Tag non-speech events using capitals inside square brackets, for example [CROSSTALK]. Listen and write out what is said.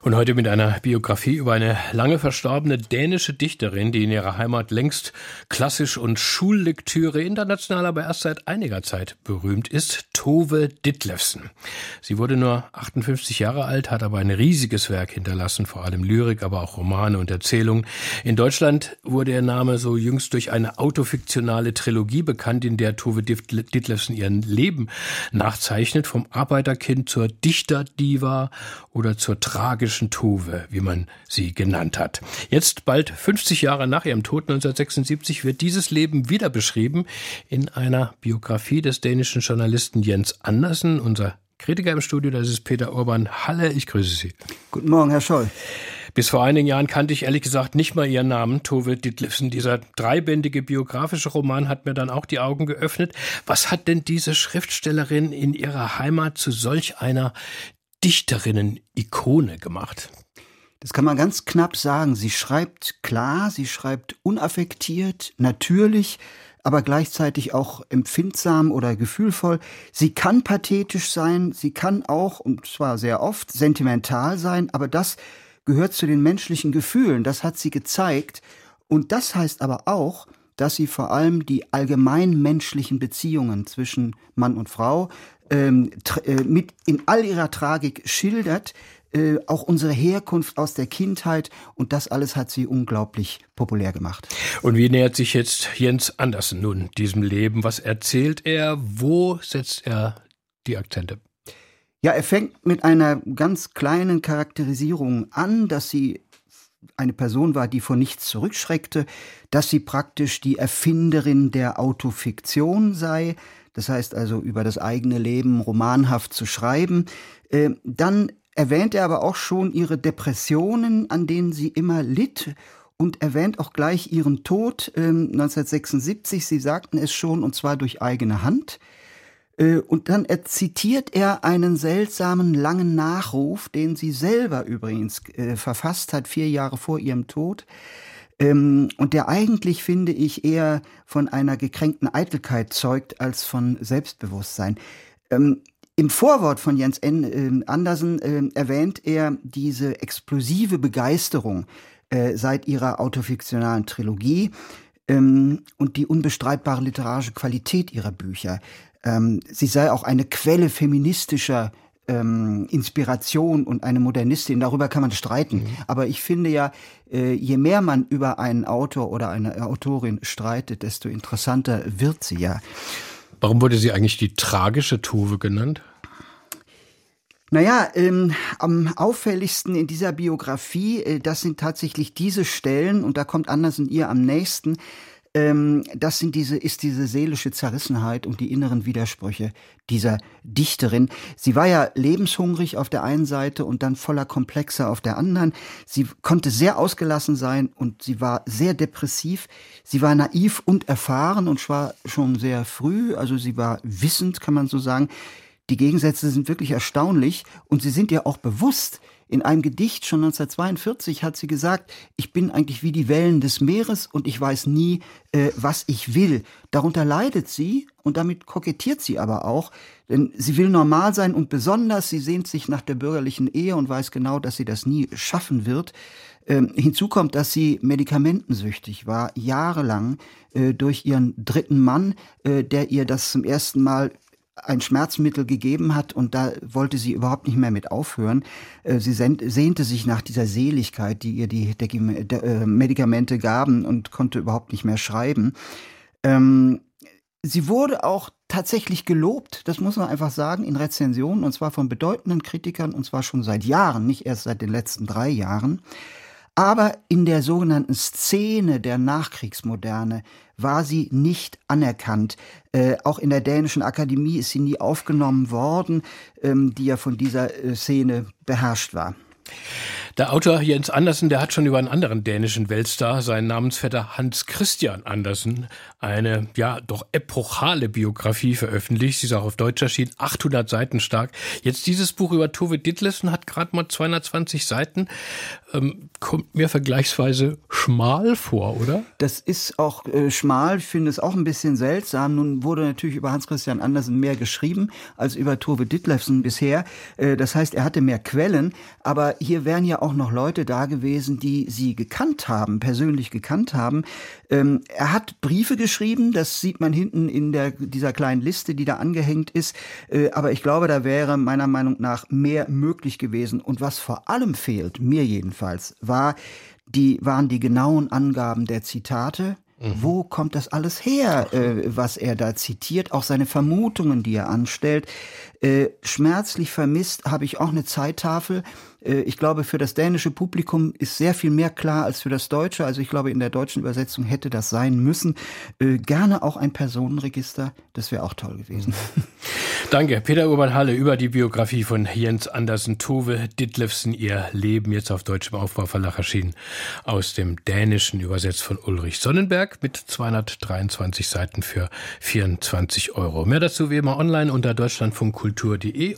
und heute mit einer Biografie über eine lange verstorbene dänische Dichterin, die in ihrer Heimat längst klassisch und Schullektüre international aber erst seit einiger Zeit berühmt ist, Tove Ditlevsen. Sie wurde nur 58 Jahre alt, hat aber ein riesiges Werk hinterlassen, vor allem Lyrik, aber auch Romane und Erzählungen. In Deutschland wurde ihr Name so jüngst durch eine autofiktionale Trilogie bekannt, in der Tove Ditlevsen ihren Leben nachzeichnet, vom Arbeiterkind zur Dichterdiva oder zur tragischen tragischen Tove, wie man sie genannt hat. Jetzt, bald 50 Jahre nach ihrem Tod 1976, wird dieses Leben wieder beschrieben in einer Biografie des dänischen Journalisten Jens Andersen. Unser Kritiker im Studio, das ist Peter Urban. Halle, ich grüße Sie. Guten Morgen, Herr Scholl. Bis vor einigen Jahren kannte ich ehrlich gesagt nicht mal ihren Namen, Tove Ditlevsen. Dieser dreibändige biografische Roman hat mir dann auch die Augen geöffnet. Was hat denn diese Schriftstellerin in ihrer Heimat zu solch einer Dichterinnen-Ikone gemacht? Das kann man ganz knapp sagen. Sie schreibt klar, sie schreibt unaffektiert, natürlich, aber gleichzeitig auch empfindsam oder gefühlvoll. Sie kann pathetisch sein, sie kann auch, und zwar sehr oft, sentimental sein, aber das gehört zu den menschlichen Gefühlen, das hat sie gezeigt. Und das heißt aber auch, dass sie vor allem die allgemein menschlichen Beziehungen zwischen Mann und Frau ähm, äh, mit in all ihrer Tragik schildert, äh, auch unsere Herkunft aus der Kindheit und das alles hat sie unglaublich populär gemacht. Und wie nähert sich jetzt Jens Andersen nun diesem Leben? Was erzählt er? Wo setzt er die Akzente? Ja, er fängt mit einer ganz kleinen Charakterisierung an, dass sie eine Person war, die vor nichts zurückschreckte, dass sie praktisch die Erfinderin der Autofiktion sei, das heißt also über das eigene Leben romanhaft zu schreiben. Äh, dann erwähnt er aber auch schon ihre Depressionen, an denen sie immer litt und erwähnt auch gleich ihren Tod äh, 1976. Sie sagten es schon, und zwar durch eigene Hand. Äh, und dann er zitiert er einen seltsamen langen Nachruf, den sie selber übrigens äh, verfasst hat, vier Jahre vor ihrem Tod. Ähm, und der eigentlich, finde ich, eher von einer gekränkten Eitelkeit zeugt als von Selbstbewusstsein. Ähm, Im Vorwort von Jens N. Äh, Andersen äh, erwähnt er diese explosive Begeisterung äh, seit ihrer autofiktionalen Trilogie ähm, und die unbestreitbare literarische Qualität ihrer Bücher. Ähm, sie sei auch eine Quelle feministischer ähm, Inspiration und eine Modernistin, darüber kann man streiten. Mhm. Aber ich finde ja, äh, je mehr man über einen Autor oder eine Autorin streitet, desto interessanter wird sie ja. Warum wurde sie eigentlich die tragische Tuve genannt? Naja, ähm, am auffälligsten in dieser Biografie, äh, das sind tatsächlich diese Stellen, und da kommt Andersen ihr am nächsten, ähm, das sind diese, ist diese seelische Zerrissenheit und die inneren Widersprüche dieser Dichterin. Sie war ja lebenshungrig auf der einen Seite und dann voller Komplexe auf der anderen. Sie konnte sehr ausgelassen sein und sie war sehr depressiv. Sie war naiv und erfahren und zwar schon sehr früh, also sie war wissend, kann man so sagen. Die Gegensätze sind wirklich erstaunlich und sie sind ja auch bewusst, in einem Gedicht schon 1942 hat sie gesagt, ich bin eigentlich wie die Wellen des Meeres und ich weiß nie, äh, was ich will. Darunter leidet sie und damit kokettiert sie aber auch, denn sie will normal sein und besonders, sie sehnt sich nach der bürgerlichen Ehe und weiß genau, dass sie das nie schaffen wird. Ähm, hinzu kommt, dass sie medikamentensüchtig war, jahrelang äh, durch ihren dritten Mann, äh, der ihr das zum ersten Mal ein Schmerzmittel gegeben hat und da wollte sie überhaupt nicht mehr mit aufhören. Äh, sie sehnte sich nach dieser Seligkeit, die ihr die äh, Medikamente gaben und konnte überhaupt nicht mehr schreiben. Ähm, sie wurde auch tatsächlich gelobt, das muss man einfach sagen, in Rezensionen und zwar von bedeutenden Kritikern und zwar schon seit Jahren, nicht erst seit den letzten drei Jahren. Aber in der sogenannten Szene der Nachkriegsmoderne war sie nicht anerkannt. Äh, auch in der dänischen Akademie ist sie nie aufgenommen worden, ähm, die ja von dieser äh, Szene beherrscht war. Der Autor Jens Andersen, der hat schon über einen anderen dänischen Weltstar, seinen Namensvetter Hans Christian Andersen, eine ja doch epochale Biografie veröffentlicht. Sie ist auch auf Deutsch erschienen, 800 Seiten stark. Jetzt dieses Buch über Tove Ditlevsen hat gerade mal 220 Seiten. Ähm, kommt mir vergleichsweise schmal vor, oder? Das ist auch äh, schmal, ich finde es auch ein bisschen seltsam. Nun wurde natürlich über Hans Christian Andersen mehr geschrieben als über Tove Ditlevsen bisher. Äh, das heißt, er hatte mehr Quellen, aber hier wären ja auch noch Leute da gewesen, die sie gekannt haben, persönlich gekannt haben. Ähm, er hat Briefe geschrieben, das sieht man hinten in der, dieser kleinen Liste, die da angehängt ist. Äh, aber ich glaube, da wäre meiner Meinung nach mehr möglich gewesen. Und was vor allem fehlt, mir jedenfalls, war, die, waren die genauen Angaben der Zitate. Mhm. Wo kommt das alles her, äh, was er da zitiert? Auch seine Vermutungen, die er anstellt. Äh, schmerzlich vermisst habe ich auch eine Zeittafel. Äh, ich glaube, für das dänische Publikum ist sehr viel mehr klar als für das deutsche. Also ich glaube, in der deutschen Übersetzung hätte das sein müssen. Äh, gerne auch ein Personenregister, das wäre auch toll gewesen. [LAUGHS] Danke, Peter Urban Halle über die Biografie von Jens Andersen Tove Ditlevsen, ihr Leben jetzt auf deutschem Aufbauverlag erschienen, aus dem Dänischen übersetzt von Ulrich Sonnenberg mit 223 Seiten für 24 Euro. Mehr dazu wie immer online unter deutschlandfunkkultur.de